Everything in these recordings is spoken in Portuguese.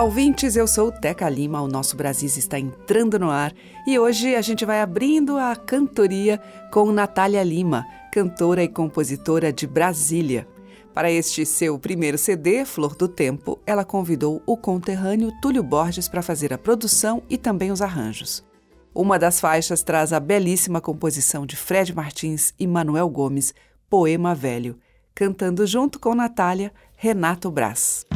Olá, ouvintes, eu sou Teca Lima, o nosso Brasil está entrando no ar e hoje a gente vai abrindo a cantoria com Natália Lima, cantora e compositora de Brasília. Para este seu primeiro CD, Flor do Tempo, ela convidou o conterrâneo Túlio Borges para fazer a produção e também os arranjos. Uma das faixas traz a belíssima composição de Fred Martins e Manuel Gomes, Poema Velho, cantando junto com Natália, Renato Brás.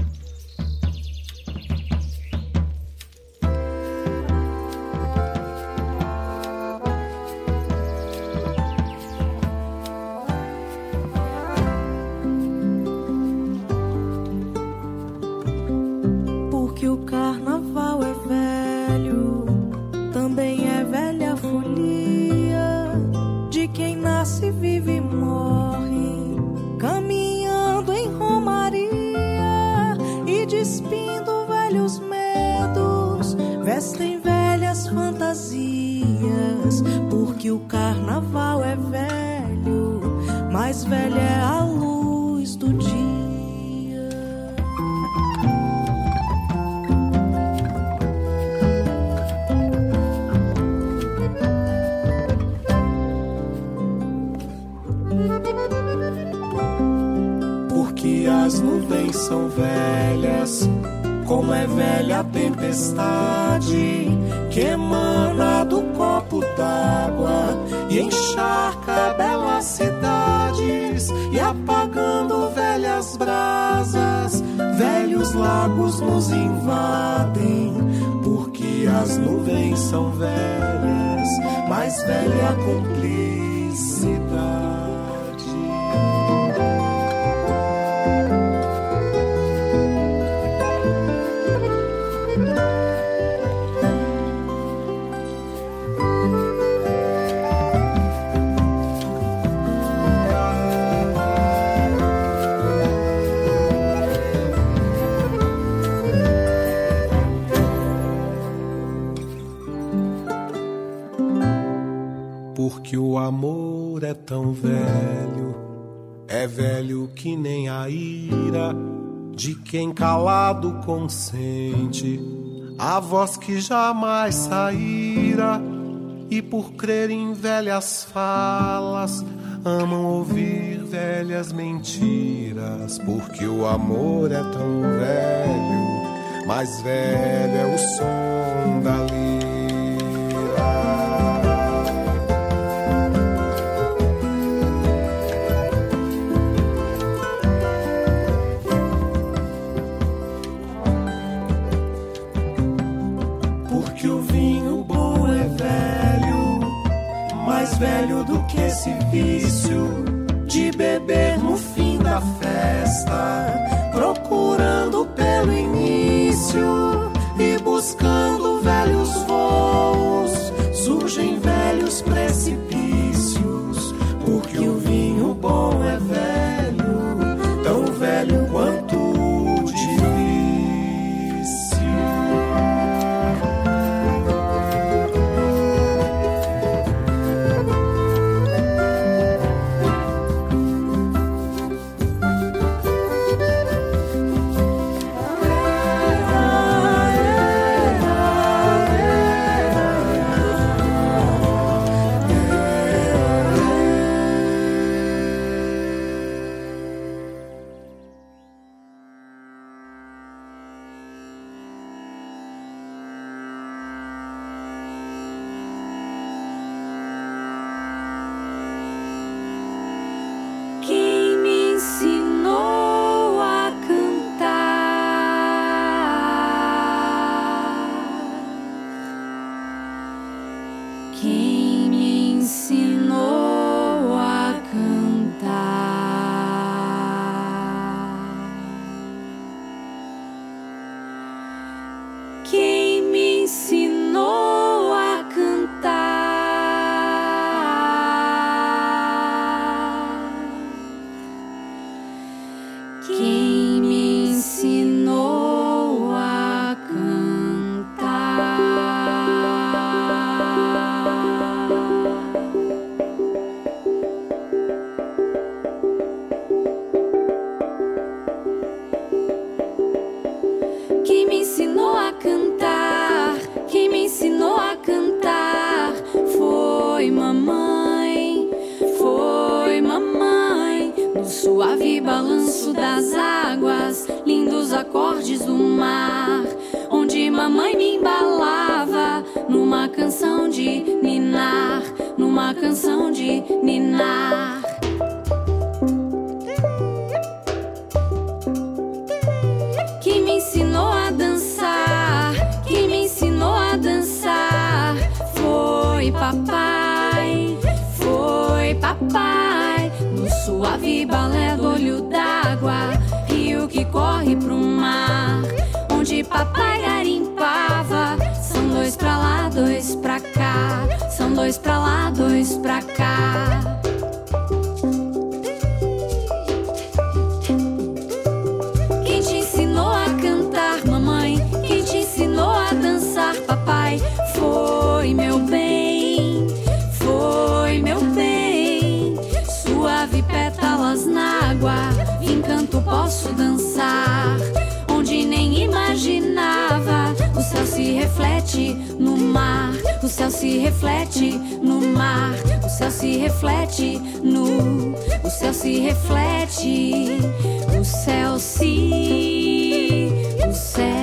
Despindo velhos medos, vestem velhas fantasias. Porque o carnaval é velho, mais velha é a nuvens são velhas, como é velha a tempestade que emana do copo d'água e encharca belas cidades e apagando velhas brasas, velhos lagos nos invadem. Porque as nuvens são velhas, mais velha a Porque o amor é tão velho, é velho que nem a ira de quem calado consente a voz que jamais saíra. E por crer em velhas falas, amam ouvir velhas mentiras. Porque o amor é tão velho, mais velho é o som da lira. Velho do que esse vício de beber no fim da festa, procurando pelo início e buscando velhos voos, surgem velhos precipícios. Porque o vinho bom é velho, tão velho quanto céu se reflete no mar, o céu se reflete no, o céu se reflete, o céu se, o céu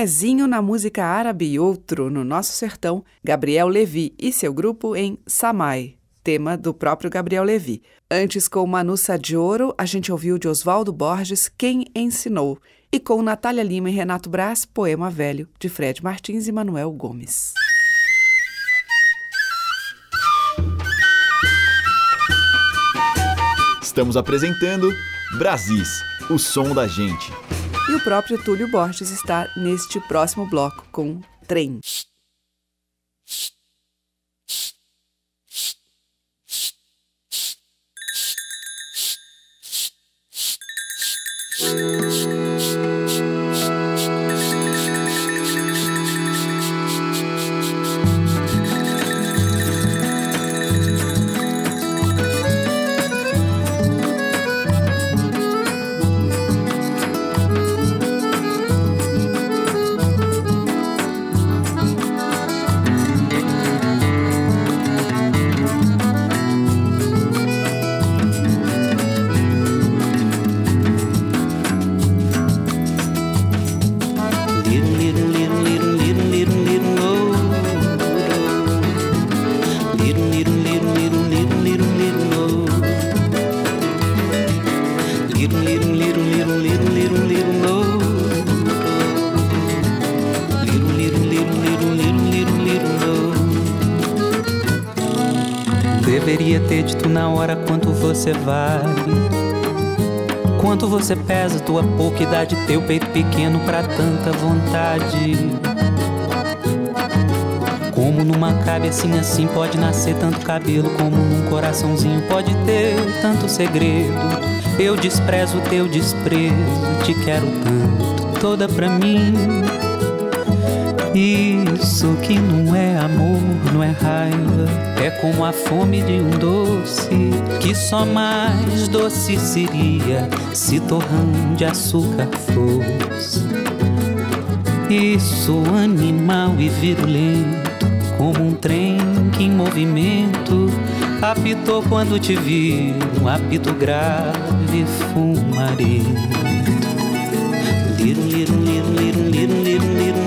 pezinho na música árabe e outro no nosso sertão, Gabriel Levi e seu grupo em Samai, tema do próprio Gabriel Levi. Antes, com Manussa de Ouro, a gente ouviu de Oswaldo Borges Quem Ensinou, e com Natália Lima e Renato Braz, Poema Velho, de Fred Martins e Manuel Gomes. Estamos apresentando Brasis, o som da gente. E o próprio Túlio Borges está neste próximo bloco com Trem. Você vale. Quanto você pesa, tua pouca idade, teu peito pequeno pra tanta vontade. Como numa cabecinha assim pode nascer tanto cabelo, como num coraçãozinho pode ter tanto segredo. Eu desprezo teu desprezo, te quero tanto, toda pra mim. Isso que não é amor, não é raiva, é como a fome de um doce que só mais doce seria se torrão de açúcar fosse. Isso animal e virulento, como um trem que em movimento apitou quando te vi, um apito grave fumarento. Lirum, lirum, lirum, lirum, lirum, lirum, lirum,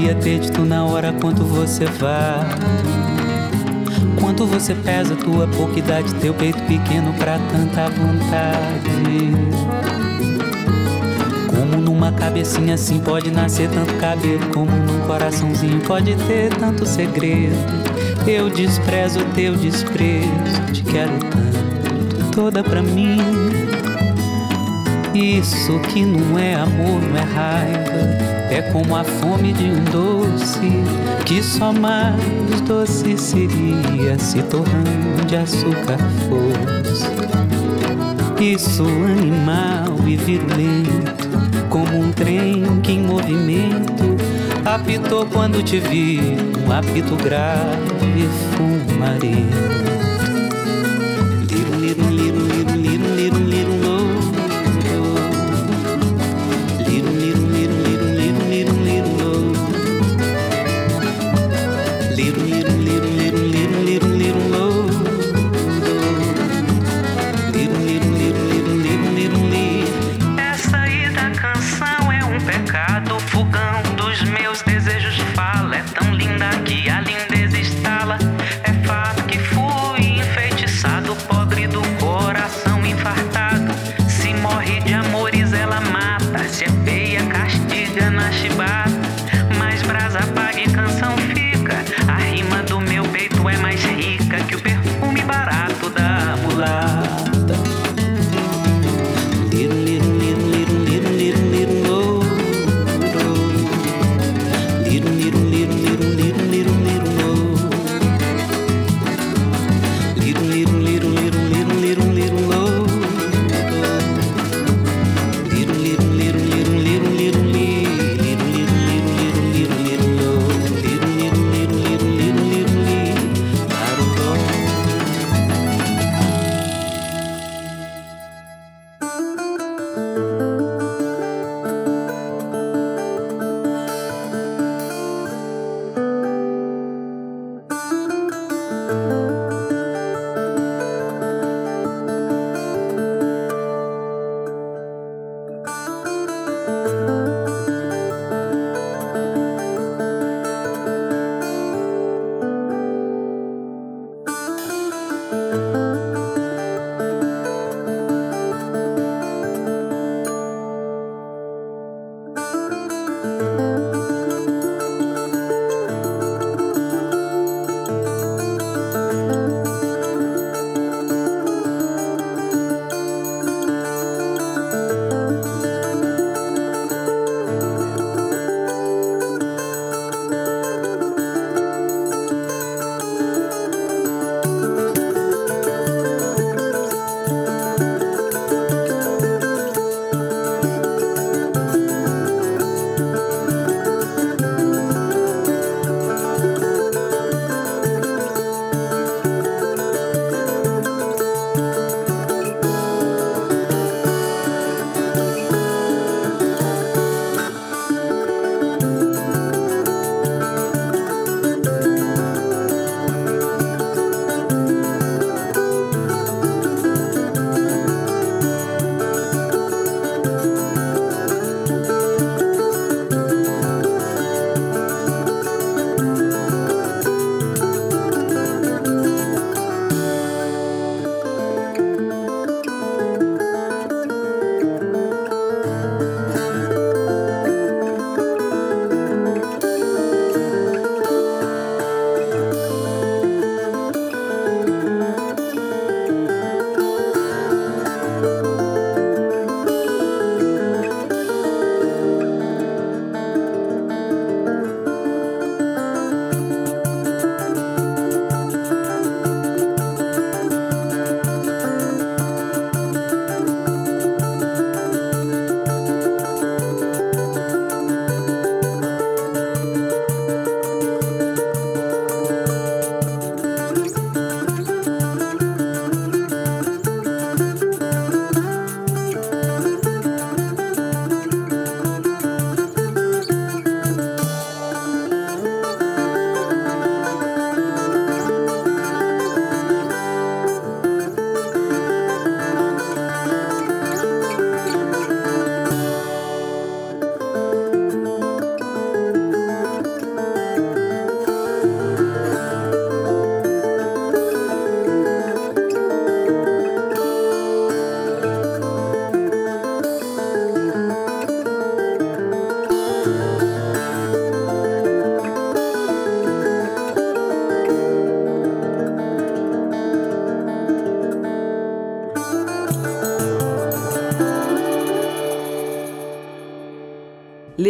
Deveria ter dito na hora quanto você vale. Quanto você pesa, tua pouca idade, teu peito pequeno pra tanta vontade. Como numa cabecinha assim pode nascer tanto cabelo, como num coraçãozinho pode ter tanto segredo. Eu desprezo teu desprezo, te quero tanto, toda pra mim. Isso que não é amor, não é raiva é como a fome de um doce que só mais doce seria se torrando de açúcar fosse. Isso animal e virulento, como um trem que em movimento apitou quando te vi, um apito grave e fumarento.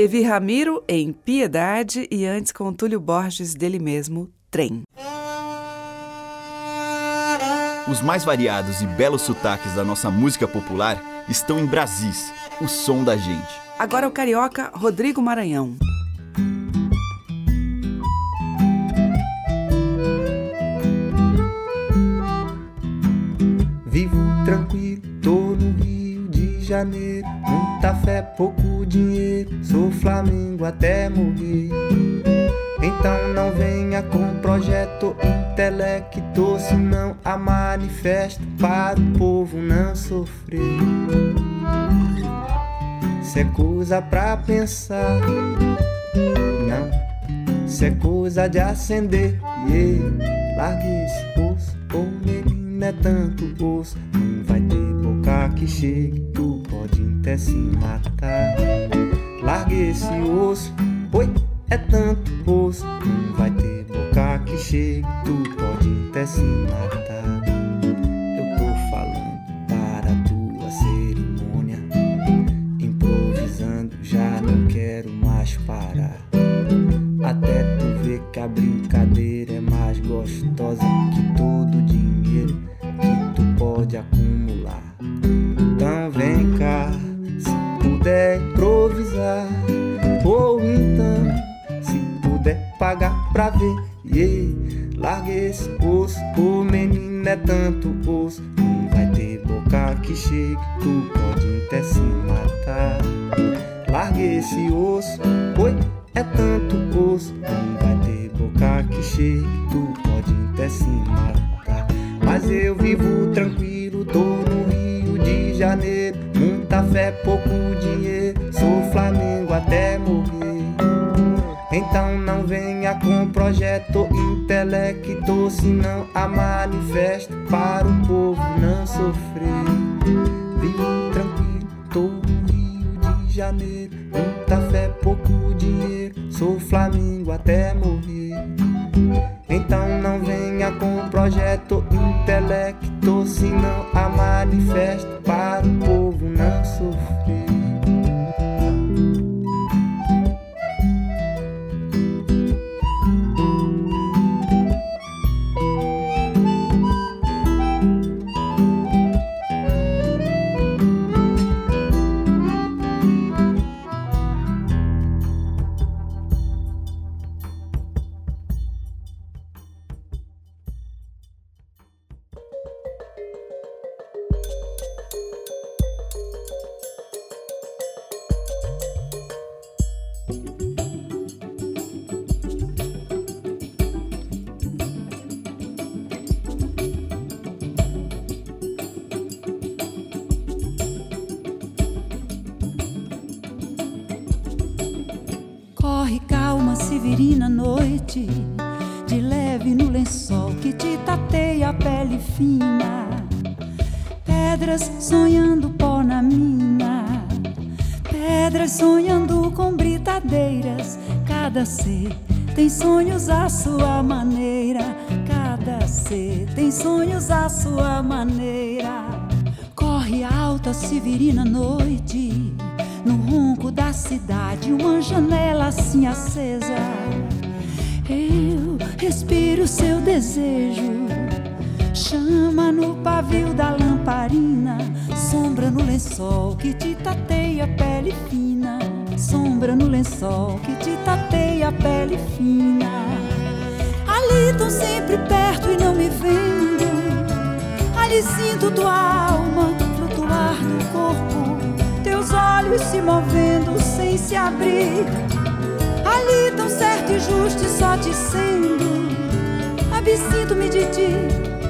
Levi Ramiro em Piedade e antes com Túlio Borges dele mesmo, Trem. Os mais variados e belos sotaques da nossa música popular estão em Brasis, o som da gente. Agora o carioca Rodrigo Maranhão. Pouco dinheiro. Sou Flamengo até morrer. Então não venha com projeto intelecto, senão a manifesto para o povo não sofrer. Isso é coisa pra pensar, não. Isso é coisa de acender. Yeah. Largue esse osso, ô menino é tanto osso. Não vai ter boca que chegue, até se matar. Largue esse osso, oi, é tanto osso. Não vai ter boca que chegue, tu pode até se matar. Manifesto para o povo não sofrer. Vivo tranquilo, tô no Rio de Janeiro. Muita fé, pouco dinheiro. Sou Flamengo até morrer. Então não venha com projeto intelecto, senão a manifesto para o povo não sofrer. Lençol que te tateia a pele fina, sombra no lençol que te tateia a pele fina. Ali tão sempre perto e não me vendo, ali sinto tua alma flutuar no corpo teus olhos se movendo sem se abrir. Ali tão certo e justo e só te sendo. Absinto-me de ti,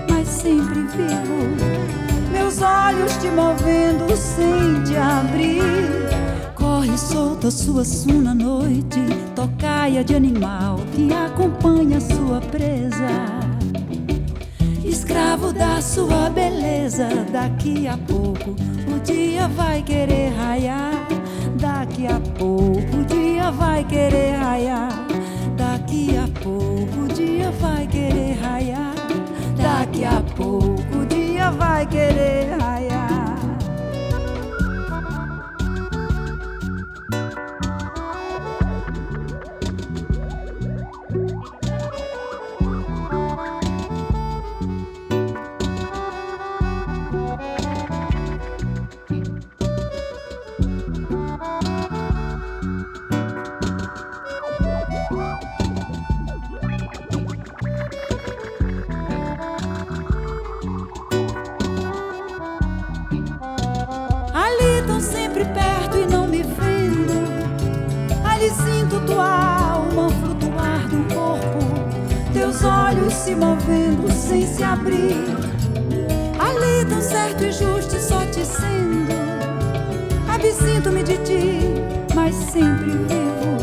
mas sempre vivo. Meus olhos te movendo sem te abrir. Corre solta sua suna noite, tocaia de animal que acompanha sua presa escravo da sua beleza. Daqui a pouco o dia vai querer raiar. Daqui a pouco o dia vai querer raiar. Daqui a pouco o dia vai querer raiar. Daqui a pouco vai querer raiar. Se movendo sem se abrir. Ali tão certo e justo só te sendo. Absinto-me de ti, mas sempre vivo.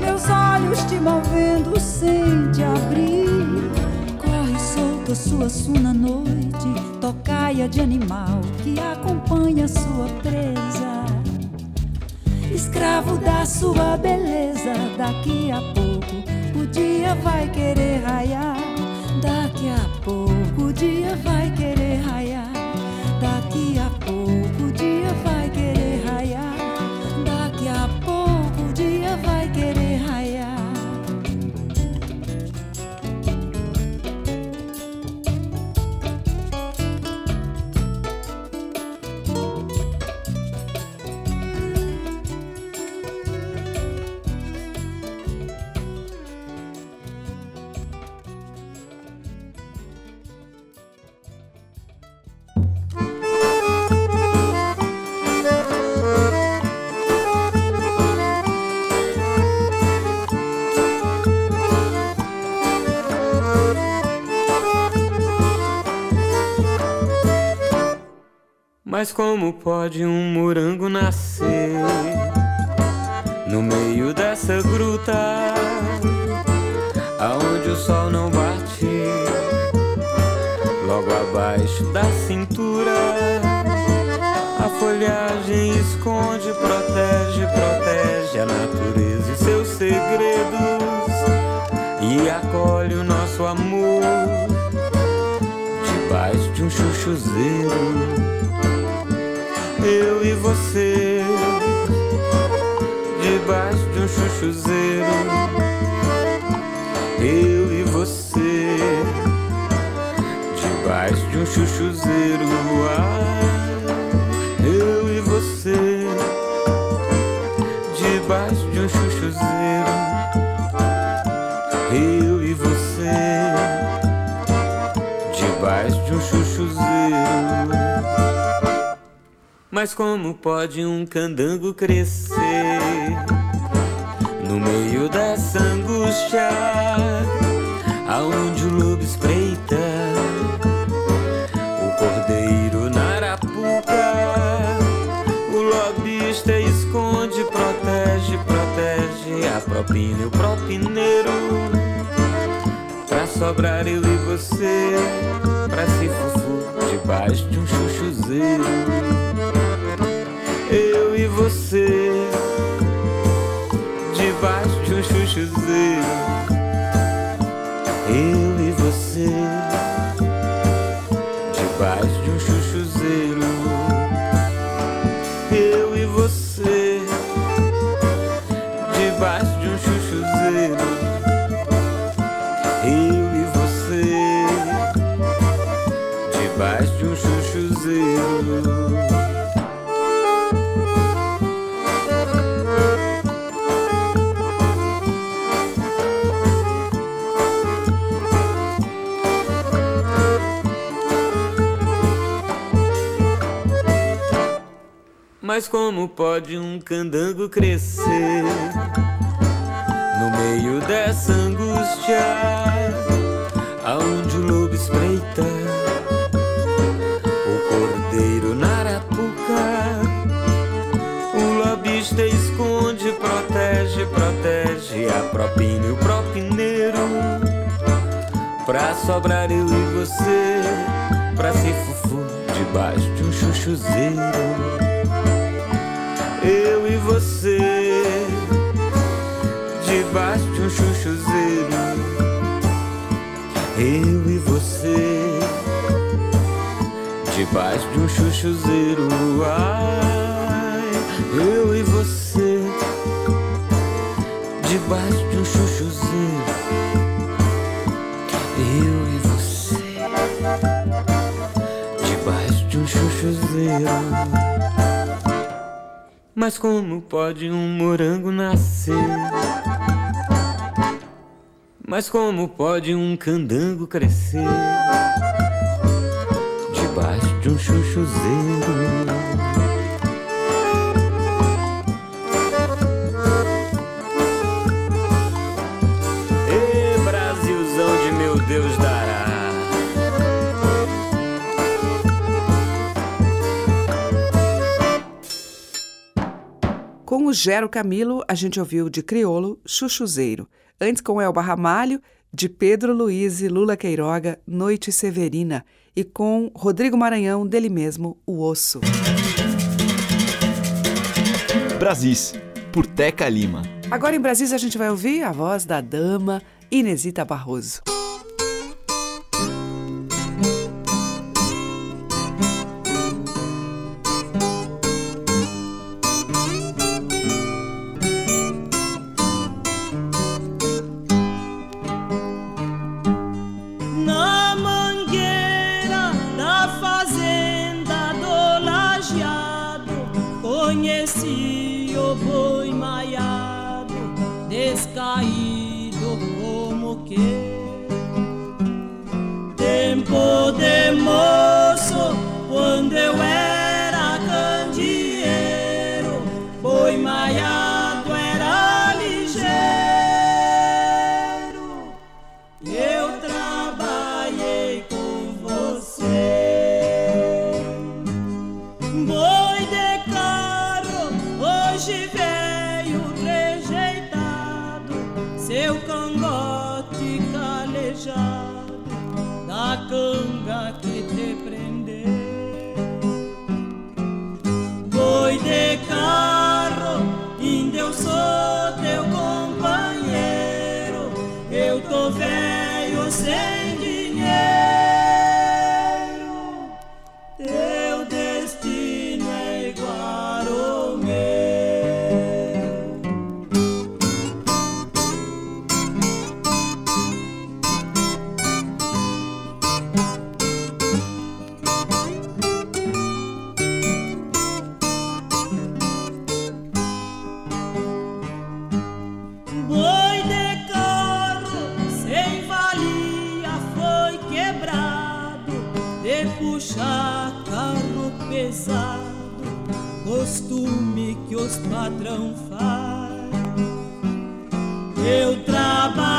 Meus olhos te movendo sem te abrir. Corre solto a sua suna noite, tocaia de animal que acompanha sua presa. Escravo da sua beleza, daqui a pouco o dia vai querer raiar. Daqui a pouco o dia vai querer Mas como pode um morango nascer no meio dessa gruta, aonde o sol não bate, logo abaixo da cintura? A folhagem esconde, protege, protege a natureza e seus segredos e acolhe o nosso amor debaixo de um chuchuzeiro eu e você debaixo de um chuchuzeiro. Eu e você debaixo de um chuchuzeiro. Ah, mas como pode um candango crescer no meio dessa angústia, aonde o lobo espreita, o cordeiro na arapuca, o lobista esconde, protege, protege a propina e o propineiro, pra sobrar eu e você, pra se fufu debaixo de um chuchuzeiro você debaixo de um chuchuzeiro eu e você debaixo de um chuchuzeiro Mas como pode um candango crescer no meio dessa angústia, aonde o lobo espreita, o cordeiro na arapuca, o lobista esconde, protege, protege a propina e o propineiro, pra sobrar eu e você, pra se fufu debaixo de um chuchuzeiro você debaixo de um chuchuzeiro eu e você debaixo de um chuchuzeiro ai eu e você debaixo de um chuchuzeiro eu e você debaixo de um chuchuzeiro mas como pode um morango nascer? Mas como pode um candango crescer? Debaixo de um chuchuzeiro. Com o Gero Camilo, a gente ouviu de criolo Chuchuzeiro. Antes com Elba Ramalho, de Pedro Luiz e Lula Queiroga, Noite Severina. E com Rodrigo Maranhão, dele mesmo, O Osso. Brasis, por Teca Lima. Agora em Brasis a gente vai ouvir a voz da dama Inesita Barroso. Já carro pesado, costume que os padrão faz. Eu trabalho.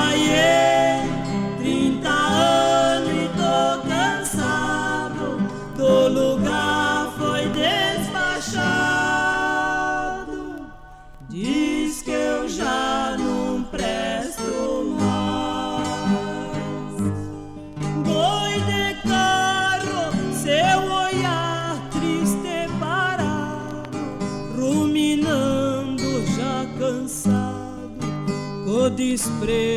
desprezo.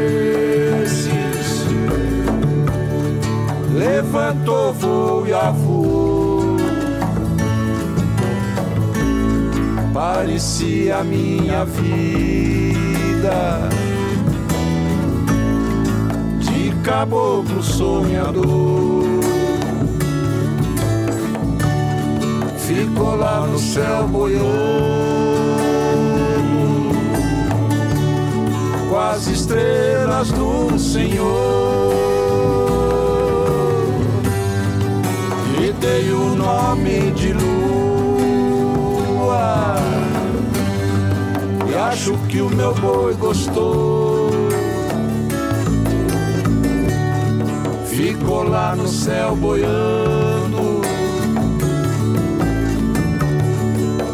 levantou voo e avô. Parecia minha vida de caboclo sonhador. Ficou lá no céu boiou com as estrelas do Senhor. Dei o nome de lua, e acho que o meu boi gostou. Ficou lá no céu boiando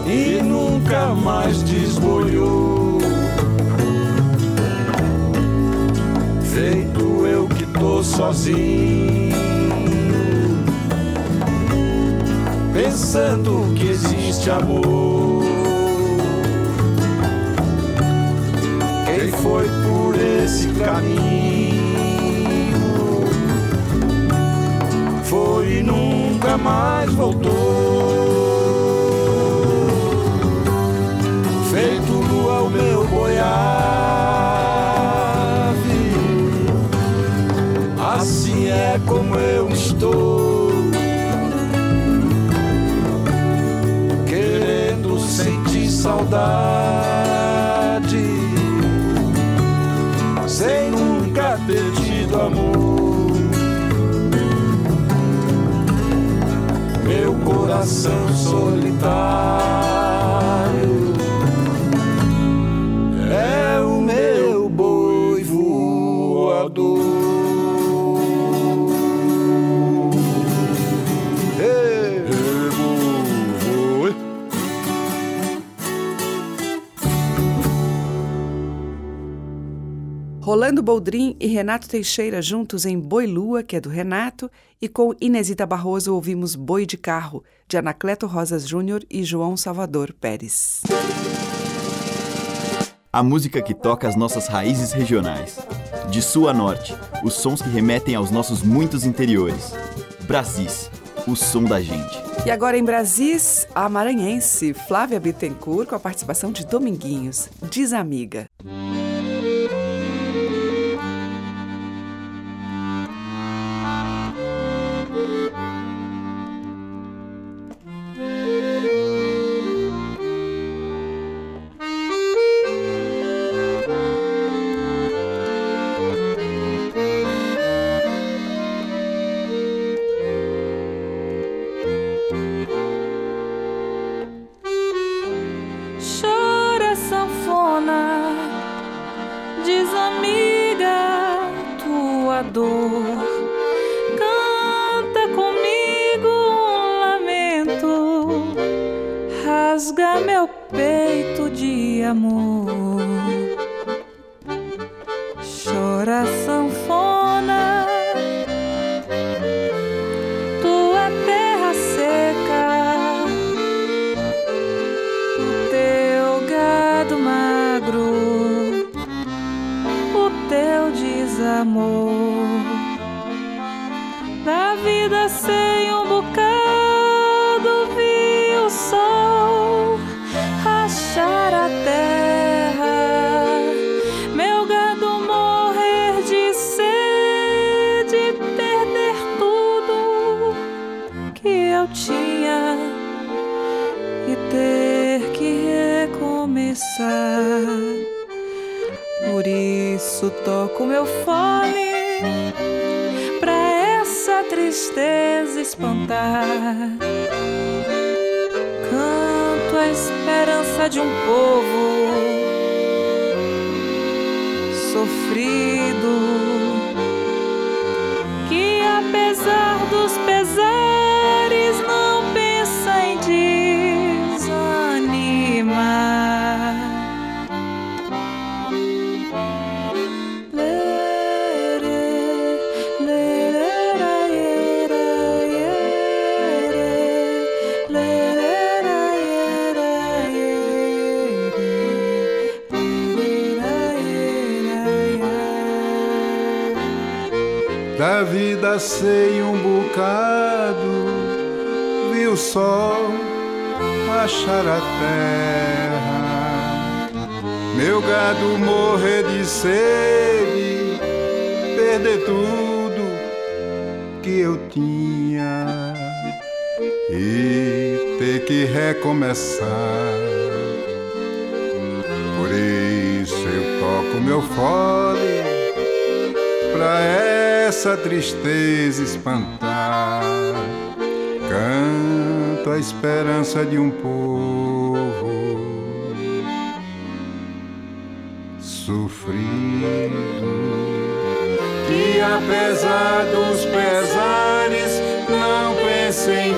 e nunca mais desboiou. Feito eu que tô sozinho, pensando que existe amor. Quem foi por esse caminho foi e nunca mais voltou. Coração solitário é o meu boi voador. Rolando Boldrin e Renato Teixeira juntos em Boi Lua, que é do Renato, e com Inesita Barroso ouvimos Boi de Carro, de Anacleto Rosas Júnior e João Salvador Pérez. A música que toca as nossas raízes regionais. De sul a norte, os sons que remetem aos nossos muitos interiores. Brasis, o som da gente. E agora em Brasis, a maranhense Flávia Bittencourt com a participação de Dominguinhos, Desamiga. Chora vida sei um bocado, vi o sol achar a terra. Meu gado morrer de sede, perder tudo que eu tinha e ter que recomeçar. Por isso eu toco meu fole pra essa tristeza espantar. Canto a esperança de um povo sofrido. Que apesar dos pesares, não pense em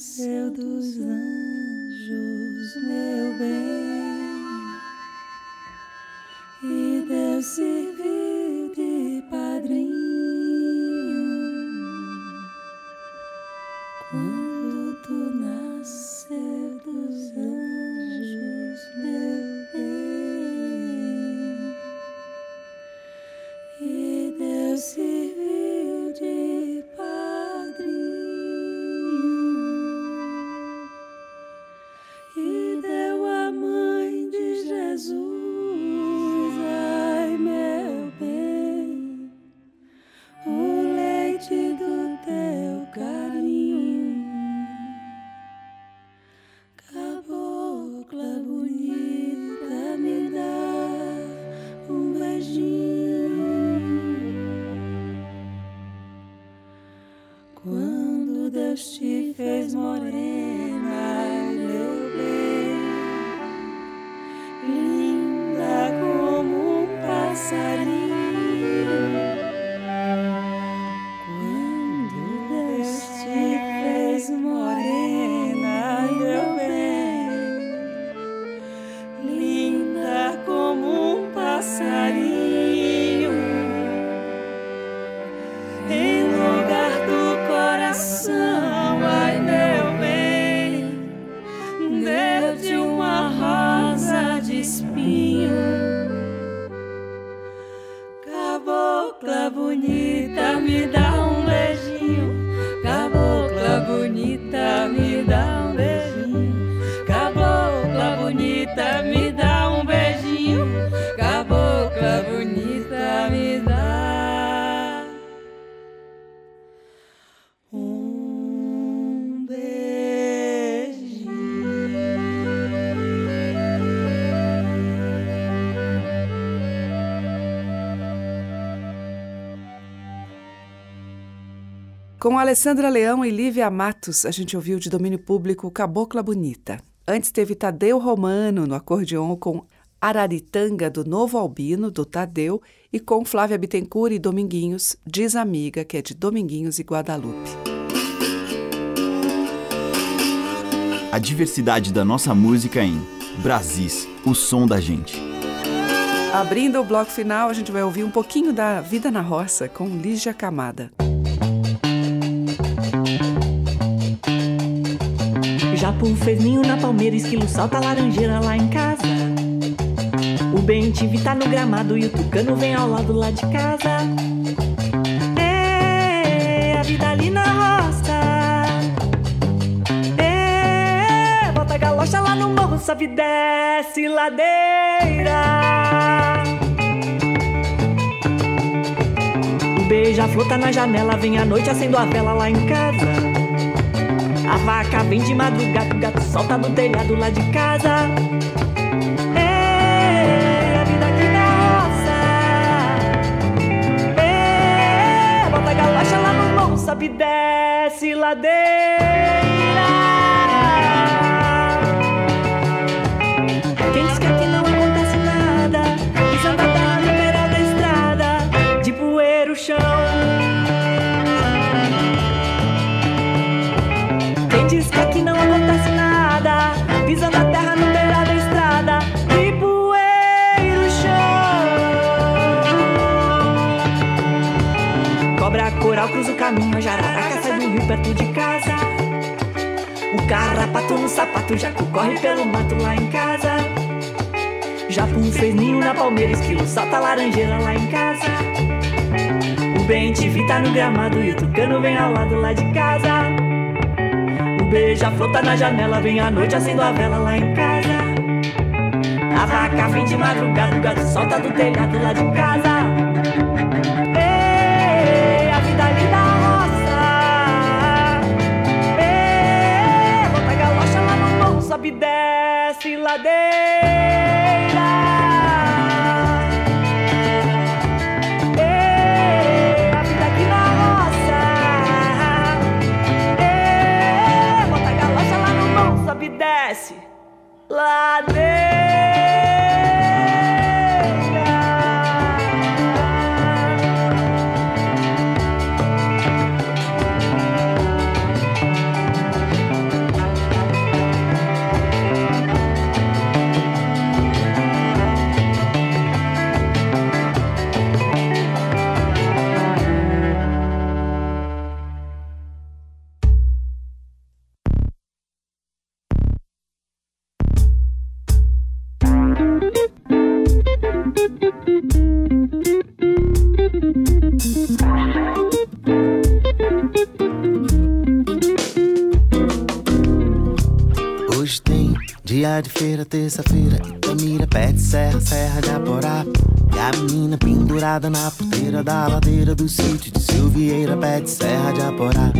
céu dos anjos. Com Alessandra Leão e Lívia Matos, a gente ouviu de domínio público Cabocla Bonita. Antes teve Tadeu Romano no acordeon com Araritanga do Novo Albino, do Tadeu, e com Flávia Bittencourt e Dominguinhos, Diz Amiga, que é de Dominguinhos e Guadalupe. A diversidade da nossa música em Brasis, o som da gente. Abrindo o bloco final, a gente vai ouvir um pouquinho da Vida na Roça com Lígia Camada. Japu fez ninho na palmeira, esquilo salta a laranjeira lá em casa. O bem tá no gramado e o tucano vem ao lado lá de casa. É a vida ali na roça. É, bota a galocha lá no morro, sobe desce ladeira. O beija-flor tá na janela, vem à noite acendo a vela lá em casa. A vaca vem de madrugada, o gato solta no telhado lá de casa. É a vida aqui na roça. É, bota a galocha lá no morro, sobe e desce ladeira. Sapato Jacu corre pelo mato lá em casa Japu fez ninho na palmeira Esquilo salta laranjeira lá em casa O te tá no gramado E o tucano vem ao lado lá de casa beija-flor tá na janela, vem à noite acendo a vela lá em casa. A vaca vem de madrugada, o gato solta do telhado lá de casa. Desce ladeira. De feira, terça-feira, Itamira, pé de serra, serra de Aporá. E a menina pendurada na porteira da ladeira do sítio de Silvieira, pé de serra de Aporá.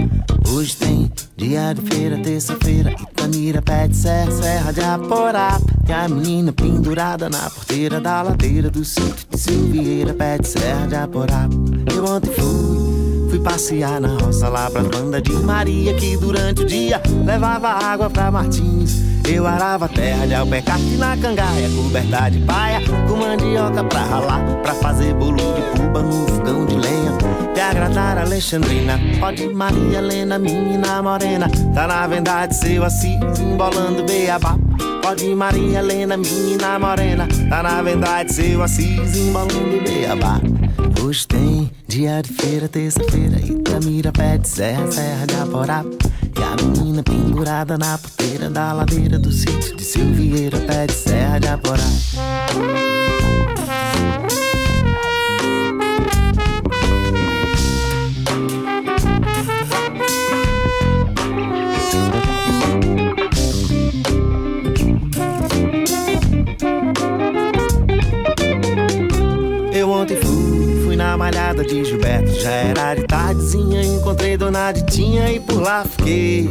Hoje tem dia de feira, terça-feira, Itamira, pé de serra, serra de Aporá. E a menina pendurada na porteira da ladeira do sítio de Silvieira, pé de serra de Aporá. Eu ontem fui Fui passear na roça lá pra banda de Maria, que durante o dia levava água pra Martins. Eu arava terra de alpercate na cangaia, coberta de paia, com mandioca pra ralar, pra fazer bolo de cuba no fogão de lenha. De agradar a Alexandrina, pode Maria Helena, menina morena, tá na verdade seu assim, embolando beabá. Pode Maria Helena, menina morena, tá na verdade seu Assis, embolando beabá. Hoje tem dia de feira, terça-feira, Itamira, pé de serra, serra de Aporá. E a menina pendurada na porteira da ladeira do sítio de Silvieira, pé de serra de Aporá. Eu ontem fui, fui na malhada de Gilberto. Já era de tardezinha, encontrei Dona Ditinha e por lá fiquei.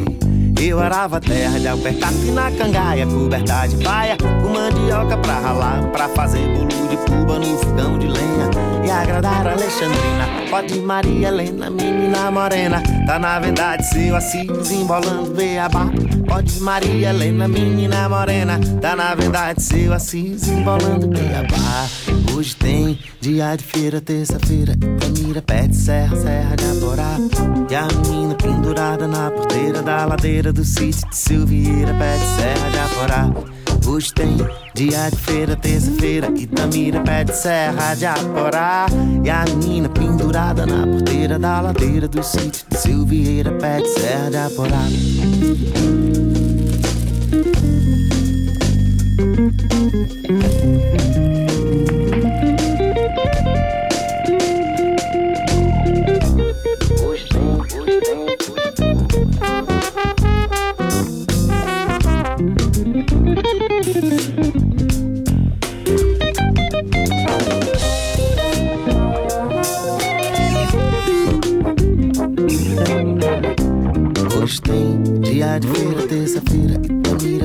Eu arava terra de alpercate na cangaia, coberta de paia, com mandioca pra ralar, pra fazer bolo de cuba no fogão de lenha agradar Alexandrina. Pode Maria Helena, menina morena, tá na verdade seu Assis, embolando beabá. Pode Maria Helena, menina morena, tá na verdade seu Assis, embolando beabá. Hoje tem dia de feira, terça-feira, Camira, pé de serra, serra de Aporá. E a menina pendurada na porteira da ladeira do sítio de Silvieira, pé de serra de Aporá. Hoje tem dia de feira, terça-feira, Itamira, pé de serra de Aporá. E a menina pendurada na porteira da ladeira do sítio de Silvieira, pé de serra de Aporá.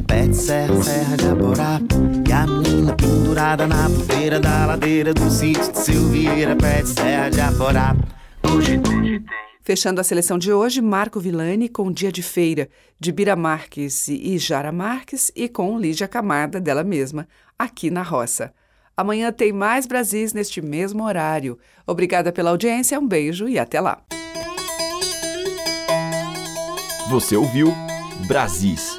De serra, serra de Aporá. E a menina pendurada na porteira da ladeira do sítio de Silvieira, pé de serra de Aporá. Hoje tem. Fechando a seleção de hoje, Marco Villani com Dia de Feira, de Bira Marques e Jara Marques, e com Lígia Camada, dela mesma, aqui na roça. Amanhã tem mais Brasis neste mesmo horário. Obrigada pela audiência, um beijo e até lá. Você ouviu Brasis,